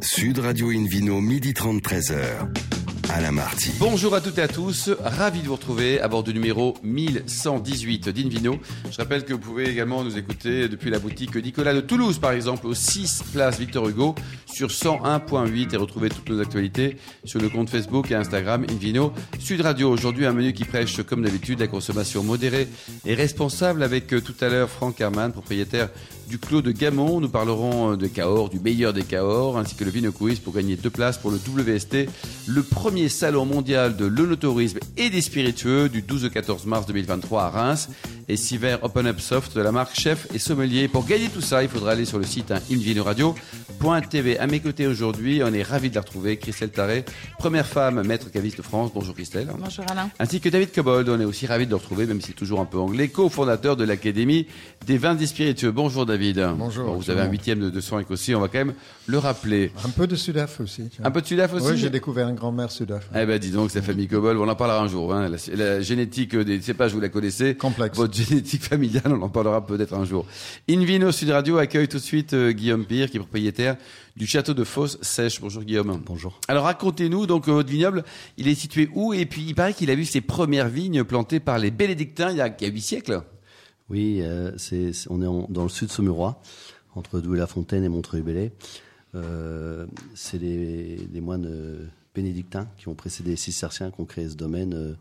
Sud Radio Invino, midi 30, 13h. Bonjour à toutes et à tous, ravi de vous retrouver à bord du numéro 1118 d'Invino. Je rappelle que vous pouvez également nous écouter depuis la boutique Nicolas de Toulouse par exemple, au 6 place Victor Hugo sur 101.8 et retrouver toutes nos actualités sur le compte Facebook et Instagram Invino Sud Radio. Aujourd'hui un menu qui prêche comme d'habitude la consommation modérée et responsable avec euh, tout à l'heure Franck Herman, propriétaire du Clos de Gamon. Nous parlerons euh, de Cahors, du meilleur des Cahors, ainsi que le Vino Quiz pour gagner deux places pour le WST, le premier salon mondial de l'onotourisme et des spiritueux du 12 au 14 mars 2023 à Reims et Siver Open Up Soft de la marque Chef et Sommelier. Pour gagner tout ça, il faudra aller sur le site hein, invinoradio.tv. À mes côtés aujourd'hui, on est ravis de la retrouver, Christelle Taré, première femme maître caviste de France. Bonjour Christelle. Bonjour Alain. Ainsi que David Cobold, on est aussi ravis de le retrouver, même si toujours un peu anglais, cofondateur de l'Académie des vins des spiritueux. Bonjour David. Bonjour. Bon, vous avez un huitième de, de sang écossais, on va quand même le rappeler. Un peu de Sudaf aussi. tiens. Un peu de Sudaf aussi Oui, j'ai découvert un grand-mère Sudaf. Eh ben, dis donc, sa famille Cobol, on en parlera un jour. Hein. La, la génétique des cépages, vous la connaissez. Complexe. Votre génétique familiale, on en parlera peut-être un jour. Invino Sud Radio accueille tout de suite euh, Guillaume Pire, qui est propriétaire du château de Fosse Sèche. Bonjour Guillaume. Bonjour. Alors racontez-nous, donc euh, votre vignoble, il est situé où? Et puis il paraît qu'il a vu ses premières vignes plantées par les bénédictins il y a, il y a 8 siècles. Oui, euh, c'est, c'est- on est en- dans le sud saumurois, entre Douai-la-Fontaine et Montreuil-Bellay. C'est les moines bénédictins qui ont précédé les cisterciens qui ont créé ce domaine.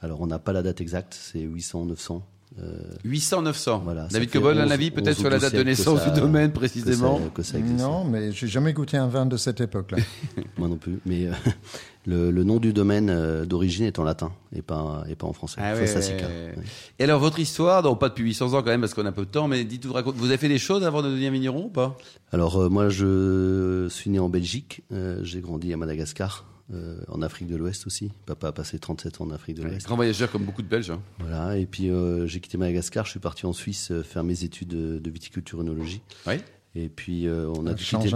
alors, on n'a pas la date exacte, c'est 800, 900. Euh, 800-900. Voilà, David Cobol, un 11 avis peut-être 11 sur la date de 12 siècles naissance ça- du domaine que ça- précisément Que ça, existe. Non, mais j'ai jamais goûté un vin de cette époque-là. Moi non plus. Mais euh, le, le nom du domaine euh, d'origine est en latin et pas, et pas en français. Ah ouais. Ouais. Et alors votre histoire, donc pas depuis 800 ans quand même parce qu'on a peu de temps, mais dites-vous, raconte- vous avez fait des choses avant de devenir vigneron ou pas? Alors euh, moi je suis né en Belgique, euh, j'ai grandi à Madagascar, euh, en Afrique de l'Ouest aussi. Papa a passé 37 ans en Afrique de l'Ouest. Grand voyageur comme beaucoup de Belges. hein. Voilà, et puis euh, j'ai quitté Madagascar, je suis parti en Suisse euh, faire mes études de, de viticulture œnologie. Oui. Et puis euh, on a dû quitter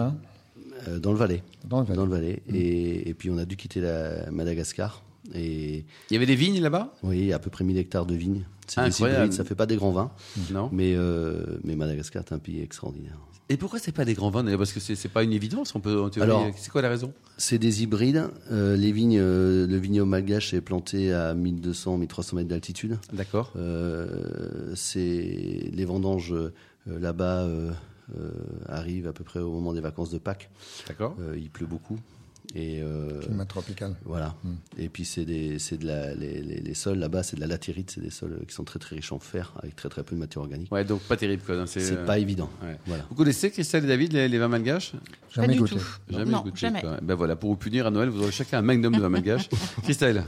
euh, dans le Valais, dans le Valais. dans le Valais. Et, et puis on a dû quitter la Madagascar. Et Il y avait des vignes là-bas? Oui, à peu près 1000 hectares de vignes. C'est des hybrides, ça fait pas des grands vins, Non. mais euh, mais Madagascar est un pays extraordinaire. Et pourquoi c'est pas des grands vins Parce que c'est c'est pas une évidence. On peut. en théorie, Alors- c'est quoi la raison? C'est des hybrides. Euh, les vignes, euh, le vignoble malgache est planté à 1200-1300 mètres d'altitude. D'accord. Euh, c'est les vendanges là-bas arrivent à peu près au moment des vacances de Pâques. D'accord. Il pleut beaucoup et euh, climat tropical. voilà. Et puis c'est des, c'est de la, les, les, les sols là-bas, c'est de la latérite, c'est des sols qui sont très très riches en fer avec très très peu de matière organique. Ouais, donc pas terrible quoi. C'est C'est euh, pas évident. ouais. Voilà. Vous connaissez Christelle et David les, les vins malgaches Jamais pas du goûté. tout. Jamais non, goûté. jamais. quoi. Ben voilà, pour vous punir à Noël, vous aurez chacun un magnum de vin malgache. Christelle.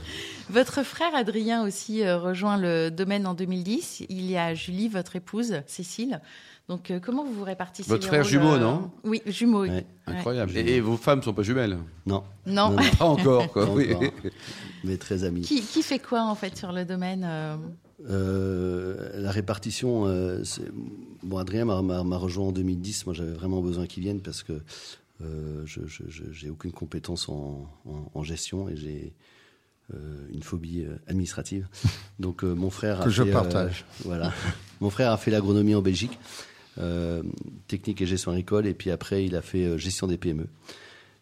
Votre frère Adrien aussi euh, rejoint le domaine en 2010. Il y a Julie, votre épouse, Cécile. Donc euh, comment vous vous répartissez Votre frère jumeau, euh, non? Oui, jumeau. Ouais. Incroyable. Et, et vos femmes sont pas jumelles? Non. Non. Non, non. Pas encore quoi. Pas oui. encore. Mais très amis. Qui, qui fait quoi en fait sur le domaine euh, Euh, la répartition, euh, bon, Adrien m'a- rejoint en 2010. Moi, j'avais vraiment besoin qu'il vienne parce que euh, je je- je- j'ai aucune compétence en, en- en gestion et j'ai euh, une phobie administrative. Donc, euh, mon frère a Que je fait, euh, partage. voilà, mon frère a fait l'agronomie en Belgique, euh, technique et gestion agricole, et puis après, il a fait gestion des PME.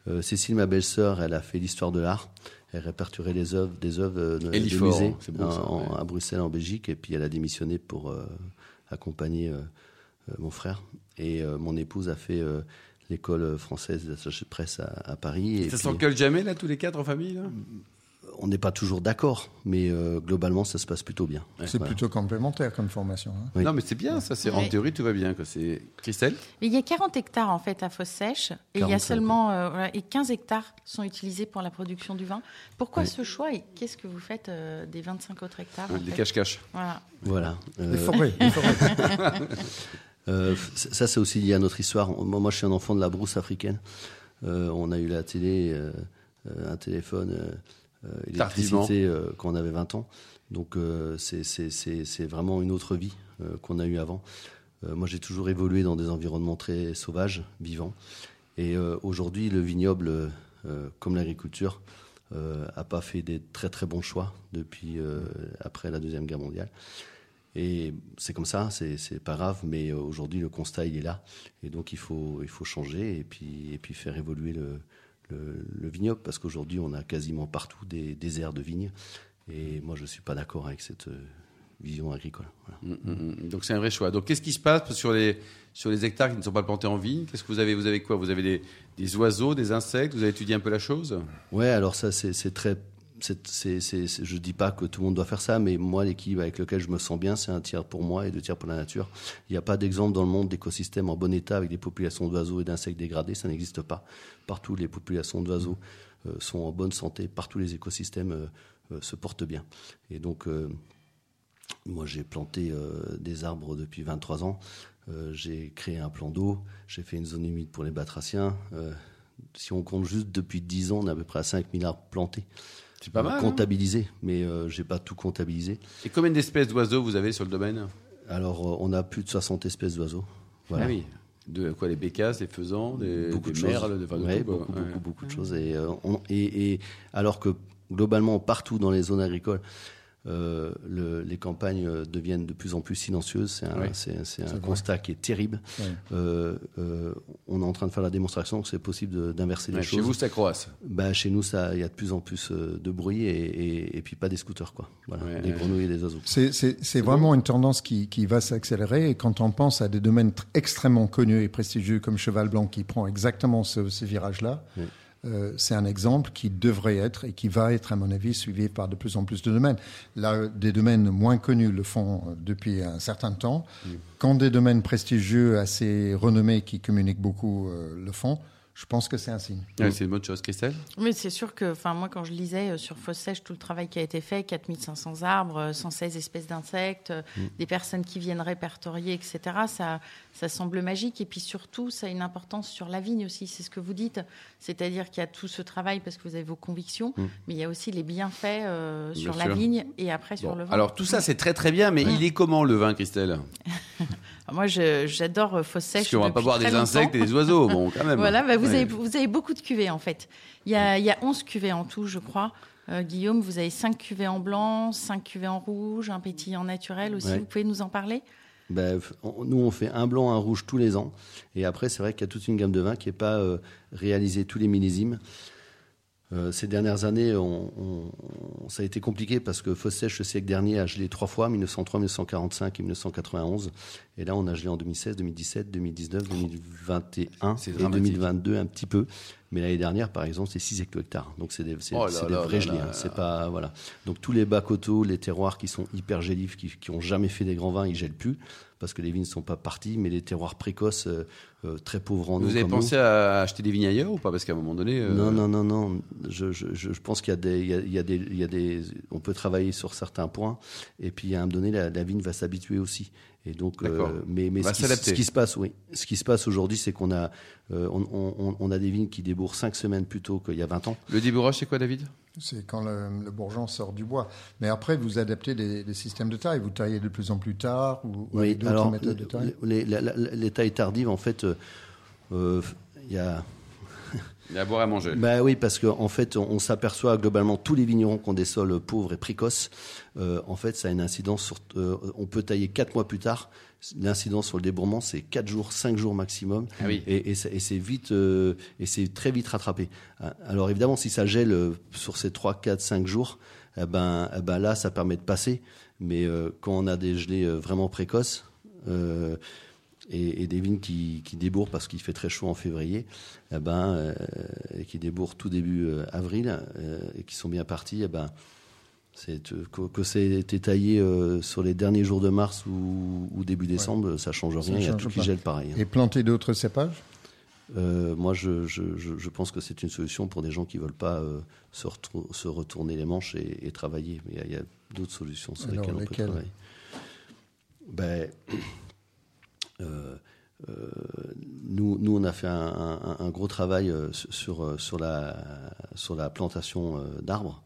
Euh, Cécile, ma belle-sœur, elle a fait l'histoire de l'art. Elle répertoriait les œuvres, des œuvres euh, de, Et des musées c'est beau, en- ça, en- ouais. à Bruxelles, en Belgique, et puis elle a démissionné pour euh, accompagner euh, euh, mon frère. Et euh, mon épouse a fait euh, l'école française d'attaché de presse à, à Paris. Et Ça puis, s'engueule jamais là, tous les quatre en famille là? On n'est pas toujours d'accord, mais euh, globalement, ça se passe plutôt bien. C'est Voilà. plutôt complémentaire comme formation. hein. Oui. Non, mais c'est bien, ça. C'est en théorie tout va bien. Quoi. C'est Christelle? Mais Il y a 40 hectares en fait à Fosse Sèche et il y a 45, seulement euh, et 15 hectares sont utilisés pour la production du vin. Pourquoi Oui. ce choix et qu'est-ce que vous faites euh, des 25 autres hectares Des fait cache-cache. Voilà. Voilà. Euh, Les forêts. les forêts. Euh, c- ça, c'est aussi lié à notre histoire. Moi, moi, je suis un enfant de la brousse africaine. Euh, on a eu la télé, un téléphone. Électricité euh, quand on avait 20 ans. Donc, euh, c'est- vraiment une autre vie euh, qu'on a eue avant. Euh, moi, j'ai toujours évolué dans des environnements très sauvages, vivants. Et euh, aujourd'hui, le vignoble, euh, comme l'agriculture, euh, a pas fait des très très bons choix depuis euh, après la deuxième guerre mondiale. Et c'est comme ça, c'est pas grave, mais euh, aujourd'hui le constat il est là, et donc il faut il faut changer et puis et puis faire évoluer le le, le vignoble parce qu'aujourd'hui on a quasiment partout des déserts de vignes, et moi je suis pas d'accord avec cette euh, vision agricole. Voilà. Mm, mm, mm. Donc c'est un vrai choix. Donc qu'est-ce qui se passe sur les sur les hectares qui ne sont pas plantés en vigne Qu'est-ce que vous avez Vous avez quoi? Vous avez des, des oiseaux, des insectes? Vous avez étudié un peu la chose? Ouais, alors ça c'est je dis pas que tout le monde doit faire ça, mais moi, l'équilibre avec lequel je me sens bien, c'est un tiers pour moi et deux tiers pour la nature. Il n'y a pas d'exemple dans le monde d'écosystème en bon état avec des populations d'oiseaux et d'insectes dégradés, ça n'existe pas. Partout, les populations d'oiseaux euh, sont en bonne santé, partout les écosystèmes euh, euh, se portent bien. Et donc, moi, j'ai planté des arbres depuis 23 ans. J'ai créé un plan d'eau. J'ai fait une zone humide pour les batraciens. Si on compte juste depuis 10 ans, on est à peu près à 5000 arbres plantés. C'est pas mal. hein Comptabilisés, mais euh, j'ai pas tout comptabilisé. Et combien d'espèces d'oiseaux vous avez sur le domaine? Alors, euh, on a plus de 60 espèces d'oiseaux. Voilà. Ah oui. De quoi Les bécasses, les faisans, des, beaucoup des de merles, choses. des- enfin, de Ouais, tout, quoi. beaucoup, Ouais. beaucoup, beaucoup de choses. Et, euh, on- et, et alors que globalement, partout dans les zones agricoles, euh, le- les campagnes euh, deviennent de plus en plus silencieuses. C'est un, Oui. c'est- c'est un vrai. constat qui est terrible. Euh, euh, on est en train de faire la démonstration que c'est possible de- d'inverser Ouais, les chez choses. vous, ça croisse. Bah, chez nous, il y a de plus en plus de bruit et, et, et puis pas des scooters, quoi. Voilà, Ouais, des ouais. grenouilles et des oiseaux. C'est- C'est c'est vraiment une tendance qui, qui va s'accélérer. Et quand on pense à des domaines tr- extrêmement connus et prestigieux comme Cheval Blanc qui prend exactement ce, ce virage-là, Oui. Euh, c'est un exemple qui devrait être et qui va être, à mon avis, suivi par de plus en plus de domaines. Là, des domaines moins connus le font euh, depuis un certain temps. Quand des domaines prestigieux, assez renommés, qui communiquent beaucoup, euh, le font, je pense que c'est un signe. Ouais, c'est une bonne chose, Christelle. Mais c'est sûr que, enfin, moi, quand je lisais euh, sur Fosse Sèche tout le travail qui a été fait, 4500 arbres, euh, 116 espèces d'insectes, euh, des personnes qui viennent répertorier, etc., ça, ça semble magique. Et puis surtout, ça a une importance sur la vigne aussi, c'est ce que vous dites. C'est-à-dire qu'il y a tout ce travail parce que vous avez vos convictions, Mm. mais il y a aussi les bienfaits euh, Bien sur la sûr. vigne et après sur Bon, le vin. alors tout ça, c'est très très bien, mais il est comment le vin, Christelle? moi, je- j'adore euh, Fosse Parce qu'on va pas boire des longtemps. insectes et des oiseaux, bon, quand même. Voilà, bah, vous, Ouais. avez, vous avez beaucoup de cuvées en fait. Il y a, il y a 11 cuvées en tout, je crois. Euh, Guillaume, vous avez 5 cuvées en blanc, 5 cuvées en rouge, un pétillant naturel aussi. Ouais. Vous pouvez nous en parler? Ben, on- nous, on fait un blanc, un rouge tous les ans. Et après, c'est vrai qu'il y a toute une gamme de vins qui n'est pas euh, réalisée tous les millésimes. Euh, ces dernières années, on, on- ça a été compliqué parce que Fosse Sèche, le siècle dernier, a gelé trois fois, 1903, 1945 et 1991. Et là, on a gelé en 2016, 2017, 2019, 2021 C'est et dramatique. 2022 un petit peu. Mais l'année dernière, par exemple, c'est 6 hecto-hectares. Donc, c'est des, c'est- Oh c'est des vrais gelés. hein. C'est pas, voilà. Donc, tous les bas coteaux, les terroirs qui sont hyper gélifs, qui, qui ont jamais fait des grands vins, ils gèlent plus parce que les vignes ne sont pas parties. Mais les terroirs précoces, euh, euh, très pauvres en eau. Vous avez pensé à acheter des vignes ailleurs ou pas? Parce qu'à un moment donné. euh, non, non, non, non. Je, je, je je pense qu'il y a des, il y a, il y a des, il y a des, on peut travailler sur certains points, et puis à un moment donné, la, la vigne va s'habituer aussi. Et donc, euh, mais, ce, qui, s'adapter. ce qui se passe, oui, ce qui se passe aujourd'hui, c'est qu'on a, euh, on, on, on a des vignes qui débourrent cinq semaines plus tôt qu'il y a 20 ans. Le débourrage, c'est quoi, David? C'est quand le, le bourgeon sort du bois. Mais après, vous adaptez des, des systèmes de taille. Vous taillez de plus en plus tard ou, ou Oui, d'autres méthodes de taille? les, la- la- les tailles tardives, en fait, euh, euh, il y a, Il y a à boire à manger. Bah oui, parce qu'en en fait, on, on s'aperçoit globalement tous les vignerons qui ont des sols pauvres et précoces. euh, en fait, ça a une incidence sur. euh, on peut tailler quatre mois plus tard. L'incidence sur le débourrement, c'est 4 jours, 5 jours maximum. Ah oui. Et, et c'est et c'est vite, euh, et c'est très vite rattrapé. Euh, Alors évidemment, si ça gèle euh, sur ces 3, 4, 5 jours, eh ben, eh ben là, ça permet de passer. Mais euh, quand on a des gelées euh, vraiment précoces, euh, et, et des vignes qui, qui débourrent parce qu'il fait très chaud en février, eh ben, euh, et qui débourrent tout début euh, avril euh, et qui sont bien partis, eh ben, que, que c'est été taillé sur les derniers jours de mars ou, ou début décembre, ça change rien. Il y a tout qui gèle pareil. hein. Et planter d'autres cépages? Euh, moi, je, je, je, je pense que c'est une solution pour des gens qui veulent pas euh, se, retourner les manches et, et travailler. Mais il y a, d'autres solutions sur Alors, lesquelles on peut travailler. Ben, euh, euh, nous, nous, on a fait un, un- un gros travail euh, sur, sur, euh, sur la, sur la plantation euh, d'arbres.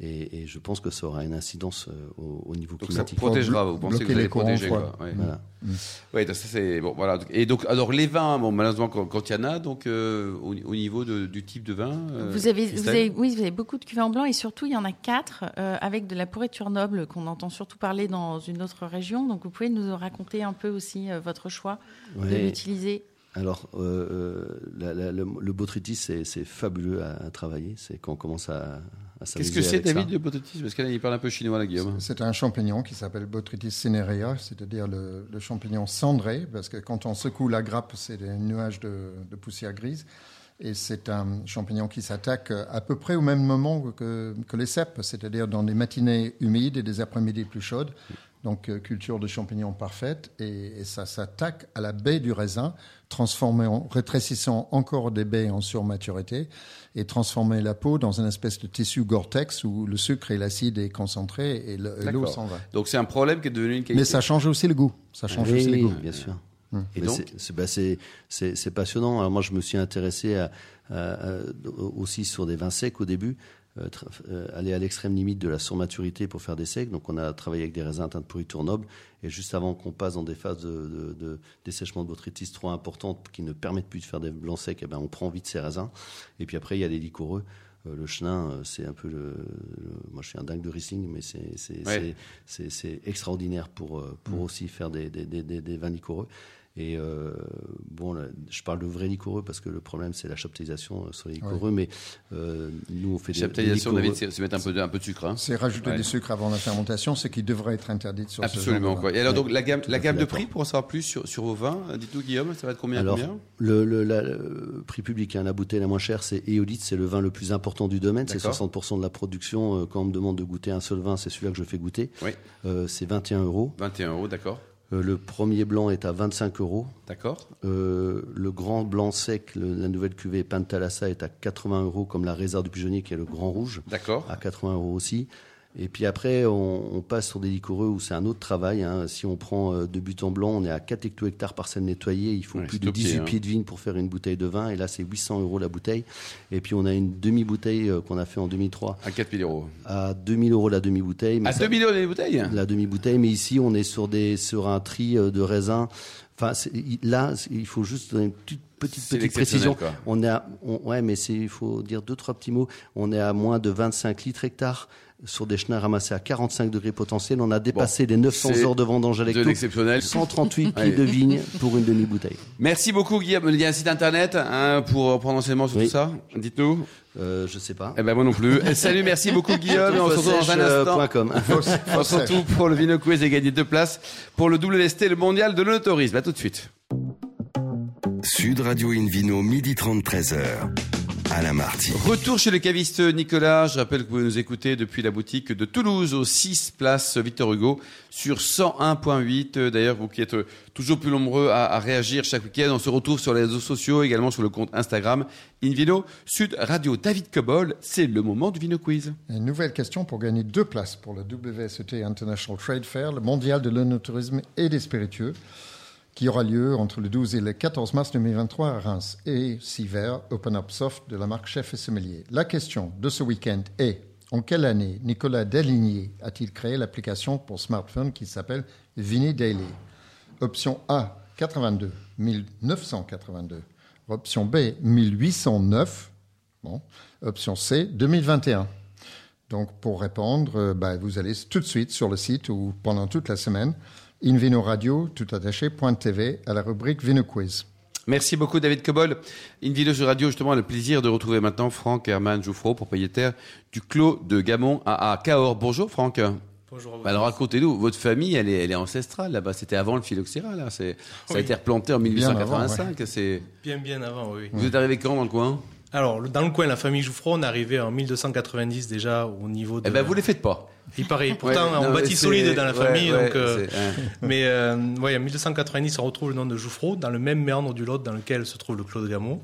Et, et, je pense que ça aura une incidence au, au, niveau donc climatique. ça protégera, vous pensez que vous allez protéger quoi. Ouais. Voilà. Mmh. Oui, ça c'est bon, voilà. Et donc, alors les vins, bon, malheureusement, quand, quand il y en a, donc euh, au, au, niveau de, du type de vin. Euh, vous avez, vous avez, oui, vous avez beaucoup de cuvées en blanc et surtout il y en a quatre euh, avec de la pourriture noble qu'on entend surtout parler dans une autre région. Donc vous pouvez nous raconter un peu aussi euh, votre choix ouais. de l'utiliser. Alors, euh, la, la, le, le botrytis, c'est fabuleux à, à travailler. C'est quand on commence à, à Qu'est-ce que c'est, David, le botrytis? Parce qu'il parle un peu chinois, là, Guillaume. C'est un champignon qui s'appelle Botrytis cinerea, c'est-à-dire le, le, champignon cendré, parce que quand on secoue la grappe, c'est des nuages de, de poussière grise. Et c'est un champignon qui s'attaque à peu près au même moment que, que les cèpes, c'est-à-dire dans des matinées humides et des après-midi plus chaudes. Donc, euh, culture de champignons parfaite. Et, et ça s'attaque à la baie du raisin, transformant, rétrécissant encore des baies en surmaturité et transformer la peau dans une espèce de tissu Gore-Tex où le sucre et l'acide est concentré et l'eau s'en va. Donc, c'est un problème qui est devenu une qualité. Mais ça change aussi le goût. Ça change oui, aussi le goût. bien sûr. Hum. Et donc c'est bah passionnant. Alors moi, je me suis intéressé à, à, à, aussi sur des vins secs au début. Euh, euh, aller à l'extrême limite de la surmaturité pour faire des secs. Donc on a travaillé avec des raisins teints de pourriture noble. Et juste avant qu'on passe dans des phases de, de, de dessèchement de botrytis trop importantes qui ne permettent plus de faire des blancs secs, eh ben on prend vite ces raisins. Et puis après, il y a les liquoreux. Euh, le chenin, c'est un peu le, le, Moi, je suis un dingue de Riesling, mais c'est ouais. extraordinaire pour, pour mmh. aussi faire des, des, des, des vins liquoreux. Et euh, bon, là, je parle de vrai liquoreux parce que le problème c'est la chaptalisation sur les liquoreux, ouais. mais euh, nous on fait des chaptalisation. David, c'est mettre un peu de, un peu de sucre. Hein. C'est rajouter ouais. du sucre avant la fermentation, ce qui devrait être interdit sur Absolument. ce quoi. Et alors donc la gamme, la gamme de prix pour en savoir plus sur, sur vos vins, dites-nous Guillaume, ça va être combien alors, combien? le, le, la, le, prix public, hein, la bouteille la moins chère, c'est Eolite, c'est le vin le plus important du domaine, c'est 60% de la production. Quand on me demande de goûter un seul vin, c'est celui-là que je fais goûter. Oui. Euh, c'est 21 euros. 21 euros, d'accord. Euh, le premier blanc est à 25 euros. D'accord. Euh, le grand blanc sec, le, la nouvelle cuvée Pantalassa est à 80 euros, comme la réserve du pigeonnier qui est le grand rouge. D'accord. À 80 euros aussi. Et puis après, on, on passe sur des liquoreux où c'est un autre travail. Hein. Si on prend euh, de but en blanc, on est à 4 hecto-hectares parcelle nettoyée. Il faut ouais, plus de 18 pieds, pieds de vigne pour faire une bouteille de vin. Et là, c'est 800 euros la bouteille. Et puis, on a une demi-bouteille euh, qu'on a fait en 2003. À 4000 euros. À 2000 euros la demi-bouteille. À 2000 euros la demi-bouteille? La demi-bouteille. Mais ici, on est sur, des, sur un tri euh, de raisins. Enfin, là, il faut juste donner une petite petite, petite précision. Quoi. On est à, on, ouais, mais il faut dire deux, trois petits mots. On est à moins de 25 litres hectares sur des chenins ramassés à 45 degrés potentiels. On a dépassé bon, les 900 heures de vendange avec de l'exceptionnel. 138 pieds de vigne pour une demi-bouteille. Merci beaucoup, Guillaume. Il y a un site internet hein, pour prendre enseignement sur oui. tout ça. Dites-nous. Euh, je sais pas. Eh ben moi non plus. Salut, merci beaucoup Guillaume. on se retrouve dans un instant. on se retrouve pour le Vino Quiz et gagner deux places pour le WST, le mondial de l'autorisme. À tout de suite. Sud Radio Invino, midi 30, 13h. Alain Marty. Retour chez le caviste Nicolas. Je rappelle que vous nous écoutez depuis la boutique de Toulouse, au 6 place Victor Hugo, sur 101.8. D'ailleurs, vous qui êtes toujours plus nombreux à, à réagir chaque week-end, on se retrouve sur les réseaux sociaux, également sur le compte Instagram Invino Sud Radio. David Cobol, c'est le moment du Vino Quiz. Une nouvelle question pour gagner deux places pour le WSET International Trade Fair, le mondial de l'onotourisme et des spiritueux qui aura lieu entre le 12 et le 14 mars 2023 à Reims, et Siver Open Up Soft de la marque Chef et Sommelier. La question de ce week-end est en quelle année Nicolas Deligny a-t-il créé l'application pour smartphone qui s'appelle Vini Daily? Option A 82, 1982. Option B 1809. Bon. Option C 2021. Donc pour répondre, bah, vous allez tout de suite sur le site ou pendant toute la semaine Invino Radio, tout attaché, .tv, à la rubrique Vino Quiz. Merci beaucoup David Cobol. Invino sur Radio, justement, a le plaisir de retrouver maintenant Franck Herman Jouffreau, propriétaire du Clos de Gamon à, à Cahors. Bonjour Franck. Bonjour. Bah alors racontez-nous, votre famille, elle est, elle est ancestrale là-bas. C'était avant le phylloxéra, là. C'est, ça oui. a été replanté en 1885. Bien, avant, ouais. c'est... bien, bien avant, oui. Vous êtes arrivé quand dans le coin? Alors, dans le coin, la famille Jouffron, on est arrivé en 1290 déjà au niveau de... Eh ben, vous les faites pas. Il paraît. Pourtant, ouais, on non, bâtit solide dans la famille. Ouais, donc, euh... mais euh, ouais, en 1290, on retrouve le nom de Jouffron dans le même méandre du Lot dans lequel se trouve le Clos de Gameau.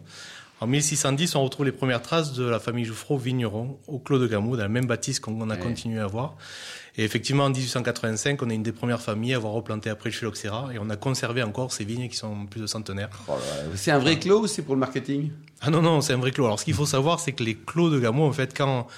En 1610, on retrouve les premières traces de la famille Jouffreau vigneron au Clos de Gameau, dans la même bâtisse qu'on a ouais. continué à voir. Et effectivement, en 1885, on est une des premières familles à avoir replanté après le phylloxéra et on a conservé encore ces vignes qui sont plus de centenaires. Oh c'est un vrai clos ou c'est pour le marketing? Ah non, non, c'est un vrai clos. Alors, ce qu'il faut savoir, c'est que les clos de Gameau, en fait, quand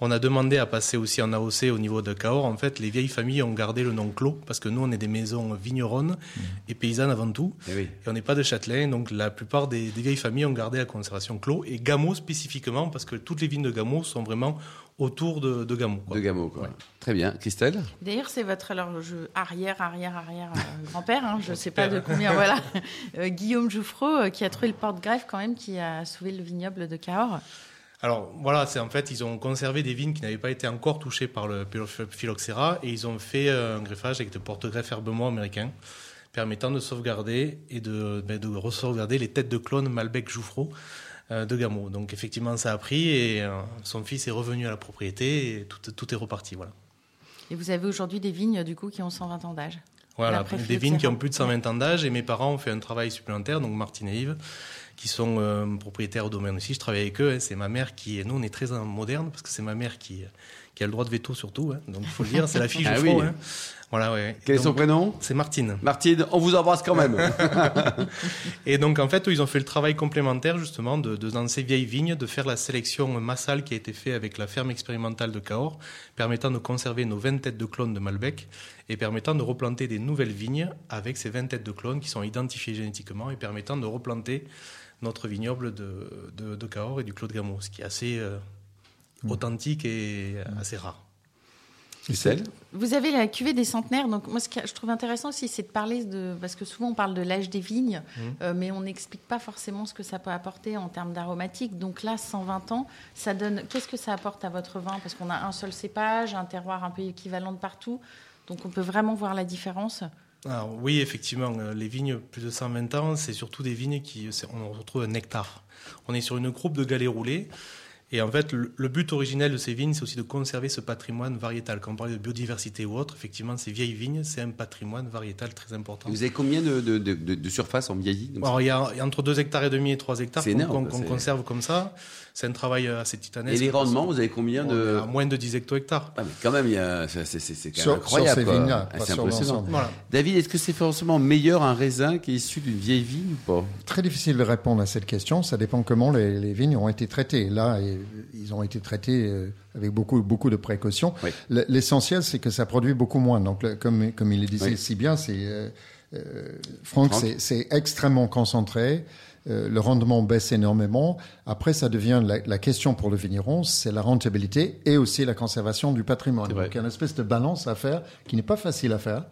On a demandé à passer aussi en AOC au niveau de Cahors. En fait, les vieilles familles ont gardé le nom Clos parce que nous, on est des maisons vigneronnes mmh. et paysannes avant tout. Eh et, on n'est pas de châtelain. Donc, la plupart des, vieilles familles ont gardé la conservation Clos et Gameau spécifiquement parce que toutes les vignes de Gameau sont vraiment autour de, de Gameau. De Gameau, quoi. Très bien. Christelle? D'ailleurs, c'est votre alors, arrière, arrière, arrière euh, grand-père, hein, je ne sais pas de combien, voilà, euh, Guillaume Jouffreau, euh, qui a trouvé le porte-greffe quand même, qui a sauvé le vignoble de Cahors. Alors voilà, c'est en fait ils ont conservé des vignes qui n'avaient pas été encore touchées par le phylloxéra et ils ont fait euh, un greffage avec des porte-greffes herbement américains permettant de sauvegarder et de, ben, de sauvegarder les têtes de clones Malbec Jouffreau euh, de Gameau. Donc effectivement ça a pris et euh, son fils est revenu à la propriété et tout, tout est reparti voilà. Et vous avez aujourd'hui des vignes du coup qui ont 120 ans d'âge? Voilà, des vignes qui ont plus de 120 ans d'âge et mes parents ont fait un travail supplémentaire, donc Martine et Yves, qui sont euh, propriétaires au domaine aussi. Je travaille avec eux. Hein. C'est ma mère qui. Nous, on est très moderne parce que c'est ma mère qui, qui a le droit de veto surtout. Hein. Donc, il faut le dire, c'est la fille ah oui. Hein. Voilà, ouais. Quel est son prénom? C'est Martine. Martine, on vous embrasse quand même. et donc, en fait, ils ont fait le travail complémentaire, justement, de, dans ces vieilles vignes, de faire la sélection massale qui a été faite avec la ferme expérimentale de Cahors, permettant de conserver nos 20 têtes de clones de Malbec et permettant de replanter des nouvelles vignes avec ces 20 têtes de clones qui sont identifiées génétiquement et permettant de replanter notre vignoble de, de, Cahors et du Clos de Gameau, ce qui est assez euh, mm. authentique et mm. assez rare. Celle Vous avez la cuvée des centenaires. Donc, moi, ce que je trouve intéressant aussi, c'est de parler de. Parce que souvent, on parle de l'âge des vignes, mm. euh, mais on n'explique pas forcément ce que ça peut apporter en termes d'aromatique. Donc là, 120 ans, ça donne. Qu'est-ce que ça apporte à votre vin? Parce qu'on a un seul cépage, un terroir un peu équivalent de partout. Donc, on peut vraiment voir la différence. Oui, effectivement, euh, les vignes plus de 120 ans, c'est surtout des vignes qui, on retrouve un nectar. On est sur une groupe de galets roulés et en fait, le, but originel de ces vignes, c'est aussi de conserver ce patrimoine variétal. Quand on parle de biodiversité ou autre, effectivement, ces vieilles vignes, c'est un patrimoine variétal très important. vous avez combien de, de, de, surface en vieilli Alors, il, y a, entre 2 hectares et demi et 3 hectares qu'on conserve comme ça. C'est un travail assez titanesque. Et les rendements, vous avez combien de... moins de 10 hecto-hectares. Ah, mais quand même, c'est incroyable. c'est impressionnant. David, est-ce que c'est forcément meilleur un raisin qui est issu d'une vieille vigne ou pas? Très difficile de répondre à cette question. Ça dépend comment les, les vignes ont été traitées. Là, ils ont été traités euh, avec beaucoup, beaucoup de précautions. L'essentiel, c'est que ça produit beaucoup moins. Donc, comme, comme il le disait si bien, c'est euh, euh, Franck, c'est extrêmement concentré. le rendement baisse énormément. Après, ça devient la, question pour le vigneron, c'est la rentabilité et aussi la conservation du patrimoine. Donc, il y a une espèce de balance à faire qui n'est pas facile à faire.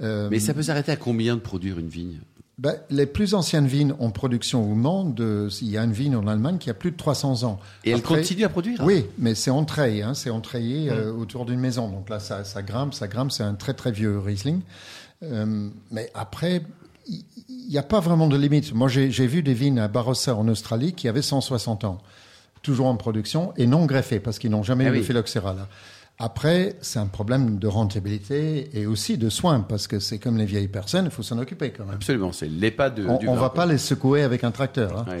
Mais ça peut s'arrêter à combien de produire une vigne? Ben, les plus anciennes vignes en production au monde, il y a une vigne en Allemagne qui a plus de 300 ans. Et elle continue à produire Oui, mais c'est entraillé, hein, c'est entraillé euh, autour d'une maison. Donc là, ça, ça grimpe, ça grimpe, c'est un très très vieux Riesling. Euh, mais après, il n'y a pas vraiment de limite. Moi, j'ai vu des vignes à Barossa en Australie qui avaient 160 ans, toujours en production, et non greffées, parce qu'ils n'ont jamais ah eu de phylloxéra là. Après, c'est un problème de rentabilité et aussi de soins, parce que c'est comme les vieilles personnes, il faut s'en occuper quand même. Absolument, c'est l'EHPAD de, on, du On ne va pas les secouer avec un tracteur. Hein.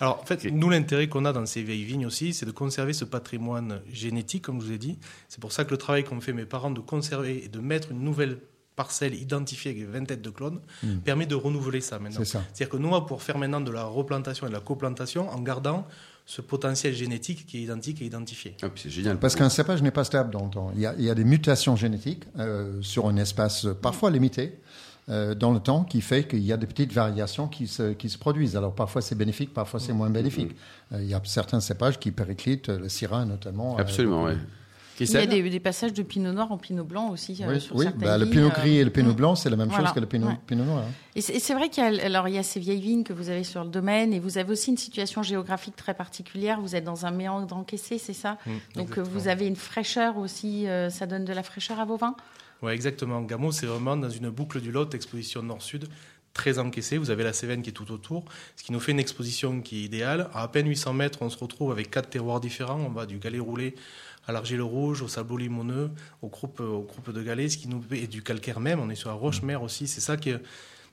Alors, en fait, nous, l'intérêt qu'on a dans ces vieilles vignes aussi, c'est de conserver ce patrimoine génétique, comme je vous ai dit. C'est pour ça que le travail qu'ont fait mes parents de conserver et de mettre une nouvelle parcelle identifiée avec 20 têtes de clones hmm. permet de renouveler ça maintenant. C'est-à-dire que nous, on va pouvoir faire maintenant de la replantation et de la coplantation en gardant ce potentiel génétique qui est identique et identifié. Ah, c'est génial. Parce qu'un cépage n'est pas stable dans le temps. Il y a, il y a des mutations génétiques euh, sur un espace parfois limité. Euh, dans le temps, qui fait qu'il y a des petites variations qui se, qui se produisent. Alors parfois c'est bénéfique, parfois c'est moins bénéfique. Euh, il y a certains cépages qui périclitent, le syrah notamment. Absolument, oui. Il y a des, passages de pinot noir en pinot blanc aussi. Euh, oui, oui bah, le pinot gris et le pinot euh, blanc, c'est la même chose que le pinot, noir. Hein. Et c'est vrai qu'il y, a, alors, il y a ces vieilles vignes que vous avez sur le domaine et vous avez aussi une situation géographique très particulière. Vous êtes dans un méandre encaissé, c'est ça mmh, Donc euh, vous avez une fraîcheur aussi, ça donne de la fraîcheur à vos vins Oui, exactement. Gamo, c'est vraiment dans une boucle du Lot, exposition nord-sud, très encaissée. Vous avez la Cévennes qui est tout autour, ce qui nous fait une exposition qui est idéale. À à peine 800 mètres, on se retrouve avec quatre terroirs différents. On va du galet roulé à l'argile rouge, au sabot limoneux, au groupe, au groupe de galets, et du calcaire même. On est sur la roche-mer aussi. C'est ça qui,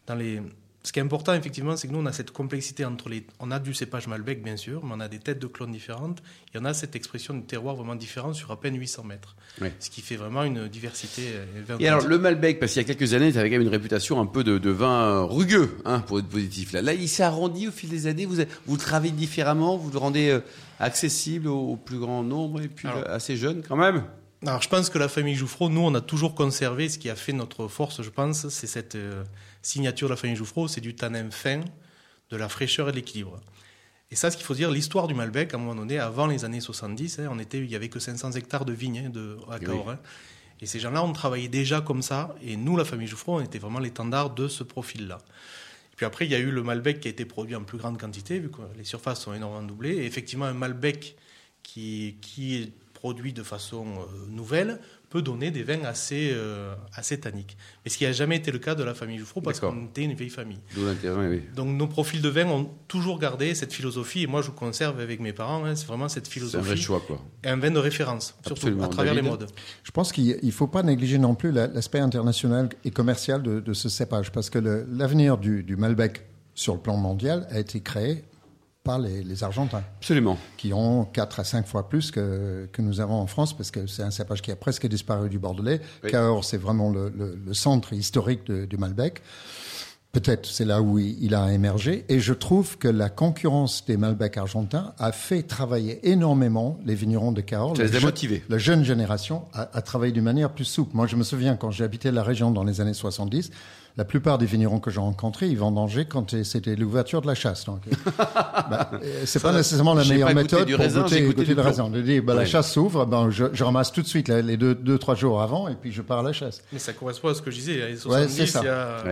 dans les ce qui est important, effectivement, c'est que nous, on a cette complexité entre les. On a du cépage Malbec, bien sûr, mais on a des têtes de clones différentes. Et on a cette expression du terroir vraiment différente sur à peine 800 mètres. Ce qui fait vraiment une diversité. Euh, et alors, le Malbec, parce qu'il y a quelques années, il avait quand même une réputation un peu de, vin rugueux, hein, pour être positif. Là, là il s'est arrondi au fil des années. Vous, vous le travaillez différemment, vous le rendez euh, accessible au, plus grand nombre et puis assez jeune quand même? Alors, je pense que la famille Jouffreau, nous, on a toujours conservé ce qui a fait notre force, je pense, c'est cette euh, signature de la famille Jouffreau, c'est du tanin fin, de la fraîcheur et de l'équilibre. Et ça, ce qu'il faut dire, l'histoire du Malbec, à un moment donné, avant les années 70, hein, on était, il n'y avait que 500 hectares de vignes hein, de, à Cahors. Hein. Et ces gens-là, on travaillait déjà comme ça. Et nous, la famille Jouffreau, on était vraiment l'étendard de ce profil-là. Puis après, il y a eu le Malbec qui a été produit en plus grande quantité, vu que les surfaces sont énormément doublées. Et effectivement, un Malbec qui, qui est produit de façon euh, nouvelle peut donner des vins assez, euh, assez tanniques. Mais ce qui n'a jamais été le cas de la famille Jouffreau parce qu'on était une vieille famille. Oui. Donc nos profils de vin ont toujours gardé cette philosophie et moi je conserve avec mes parents, hein, c'est vraiment cette philosophie. C'est un vrai choix quoi. Et un vin de référence, surtout à travers les modes. Je pense qu'il ne faut pas négliger non plus l'aspect international et commercial de, de, ce cépage parce que l'avenir du, du Malbec sur le plan mondial a été créé les, Argentins. Absolument. Qui ont 4 à 5 fois plus que, que nous avons en France, parce que c'est un cépage qui a presque disparu du Bordelais. Car c'est vraiment le, centre historique du Malbec. Peut-être c'est là où il, a émergé. Et je trouve que la concurrence des Malbec argentins a fait travailler énormément les vignerons de Cahors. Ça les a motivés. La jeune génération a, a travaillé d'une manière plus souple. Moi, je me souviens quand j'ai habité la région dans les années 70, la plupart des vignerons que j'ai rencontrés, ils vendanger quand c'était l'ouverture de la chasse. Donc, bah, c'est pas nécessairement la meilleure méthode pour raisin, goûter, goûter le raisin. De dire, bah, la chasse s'ouvre, ben, je, je, ramasse tout de suite les deux, deux, trois jours avant et puis je pars à la chasse. Mais ça correspond à ce que je disais. ouais, c'est ça.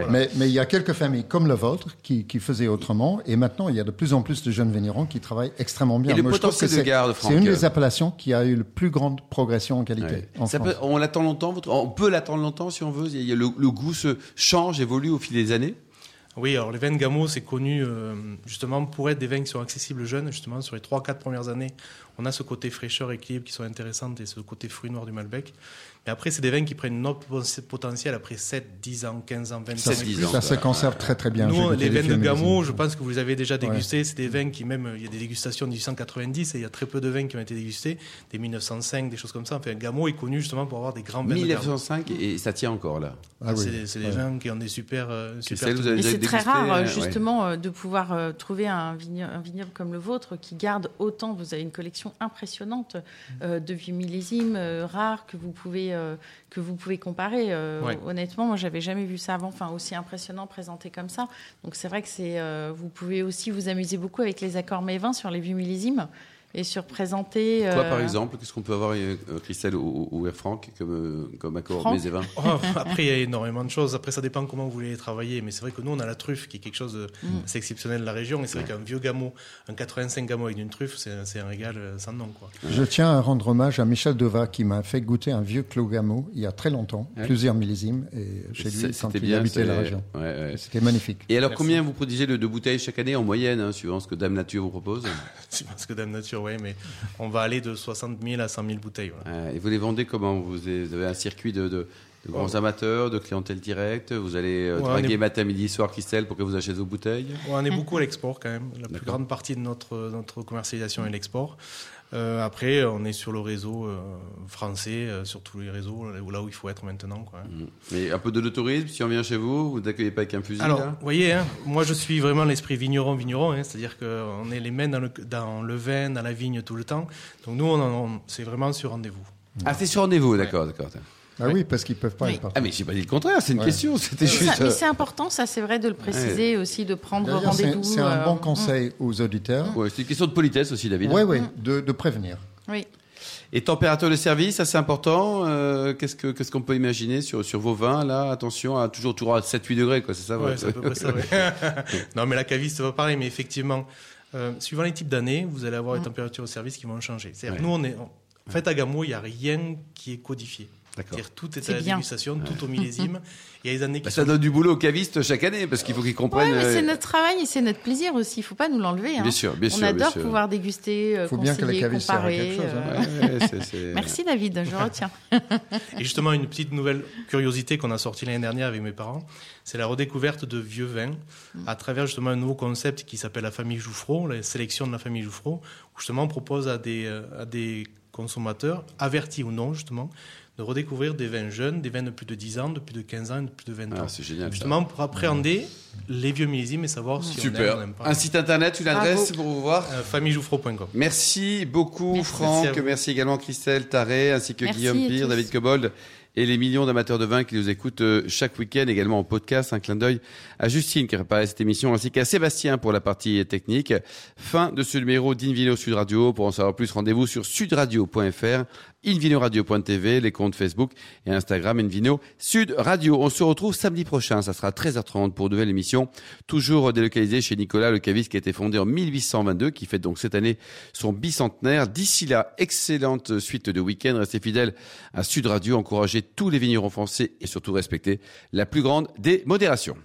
mais, mais, il y a quelques familles comme le vôtre qui, qui, faisaient autrement et maintenant il y a de plus en plus de jeunes vignerons qui travaillent extrêmement bien. Et le potentiel de garde, C'est une des appellations qui a eu la plus grande progression en qualité. on l'attend longtemps. On peut l'attendre longtemps si on veut? Il y a le, le goût se change, évolue au fil des années oui, alors les vins Gamo, c'est connu euh, justement pour être des vins qui sont accessibles jeunes. Justement, sur les 3-4 premières années, on a ce côté fraîcheur, équilibre qui sont intéressantes et ce côté fruit noir du Malbec. Mais après, c'est des vins qui prennent notre potentiel après 7, 10 ans, 15 ans, 25 ans. Ça se conserve très très bien. Nous, les vins de Gamo, je pense que vous les avez déjà dégustés. C'est des vins qui même, il y a des dégustations de 1890 et il y a très peu de vins qui ont été dégustés, des 1905, des choses comme ça. Enfin, Gamo est connu justement pour avoir des grands vins 1905 et ça tient encore là. Ah, c'est des vins qui ont des super, euh, super Et c'est très rare euh, justement euh, de pouvoir trouver un vignoble, un vignoble comme le vôtre qui garde autant. Vous avez une collection impressionnante de vieux millésimes rares que vous pouvez euh, que vous pouvez comparer. Euh, honnêtement, moi, j'avais jamais vu ça avant, enfin aussi impressionnant présenté comme ça. Donc c'est vrai que c'est, euh, vous pouvez aussi vous amuser beaucoup avec les accords mévins sur les vieux millésimes et sur présenter. Toi, par exemple, qu'est-ce qu'on peut avoir, Christelle ou, ou Air Franck, comme, comme accord mes vins oh, Après, il y a énormément de choses. Après, ça dépend comment vous voulez travailler. Mais c'est vrai que nous, on a la truffe, qui est quelque chose d'assez mm. exceptionnel de la région. Et c'est vrai qu'un vieux gameau, un 85 gameau avec une truffe, c'est un régal sans nom. Quoi. Je tiens à rendre hommage à Michel Deva, qui m'a fait goûter un vieux Clos Gameau il y a très longtemps, plusieurs millésimes, et chez lui, quand il bien, habitait la région. C'était magnifique. Et alors, combien vous produisez de, bouteilles chaque année en moyenne, hein, suivant ce que Dame Nature vous propose? Suivant ce que Dame Nature oui, mais on va aller de 60 000 à 100 000 bouteilles. et vous les vendez comment? Vous avez un circuit de, grands amateurs, de clientèle directe Vous allez euh, draguer matin, midi, soir, Christelle, pour que vous achetiez vos bouteilles? On est beaucoup à l'export quand même. La plus grande partie de notre, notre commercialisation est l'export. Euh, après, on est sur le réseau euh, français, sur tous les réseaux, là où il faut être maintenant. Quoi. Mais un peu de tourisme, si on vient chez vous, vous n'accueillez pas avec un fusil Alors, vous voyez, hein, moi je suis vraiment l'esprit vigneron-vigneron, hein, c'est-à-dire qu'on est les mains dans le, dans le vin, dans la vigne tout le temps. Donc nous, on, c'est vraiment sur rendez-vous. Ah, c'est sur rendez-vous, d'accord, d'accord. Ah oui, parce qu'ils peuvent pas. Oui. Ah mais j'ai pas dit le contraire, c'est une question. C'était juste. mais c'est important, ça c'est vrai de le préciser aussi, de prendre rendez-vous. C'est un bon euh, conseil aux auditeurs. Ouais, c'est une question de politesse aussi, David. Oui, oui, de, de, prévenir. Oui. Et température de service, ça c'est important. Euh, qu'est-ce que qu'est-ce qu'on peut imaginer sur sur vos vins là? Attention à toujours toujours à 7-8 degrés quoi, c'est ça ouais, c'est à peu près ça. non mais la caviste va pareil, mais effectivement, euh, suivant les types d'années, vous allez avoir les températures de service qui vont changer. C'est-à-dire nous on est en fait à Gamo, il n'y a rien qui est codifié. C'est-à-dire tout est, à la dégustation, tout au millésime. Il y a des années qui bah, Ça donne du boulot aux cavistes chaque année parce qu'il faut qu'ils comprennent. Ouais, mais c'est notre travail et c'est notre plaisir aussi. Il ne faut pas nous l'enlever. Hein. Bien sûr, bien sûr. On adore pouvoir déguster, il faut bien que la caviste comparer. Chose, hein. Merci David, je retiens. et justement, une petite nouvelle curiosité qu'on a sortie l'année dernière avec mes parents, c'est la redécouverte de vieux vins mm. à travers justement un nouveau concept qui s'appelle la famille Jouffreau, la sélection de la famille Jouffreau, où justement on propose à des, euh, à des consommateurs, avertis ou non justement, de redécouvrir des vins jeunes, des vins de plus de 10 ans, de plus de 15 ans, de plus de 20 ah, ans. C'est génial. Justement pour appréhender les vieux millésimes et savoir si Super. on aime, pas. Un site internet, une adresse pour vous voir euh, famillejouffreau.com. Merci beaucoup Franck, merci, également Christelle Taré, ainsi que Guillaume Pire, David Cobold et les millions d'amateurs de vin qui nous écoutent euh, chaque week-end, également en podcast. Un clin d'œil à Justine qui a préparé cette émission, ainsi qu'à Sébastien pour la partie technique. Fin de ce numéro d'Invino Sud Radio. Pour en savoir plus, rendez-vous sur sudradio.fr, invinoradio.tv, les comptes Facebook et Instagram Invino Sud Radio. On se retrouve samedi prochain, ça sera 13h30 pour une nouvelle émission, toujours délocalisée chez Nicolas Le Caviste qui a été fondé en 1822, qui fête donc cette année son bicentenaire. D'ici là, excellente suite de week-end. Restez fidèles à Sud Radio, encouragez tous les vignerons français et surtout respectez la plus grande des modérations.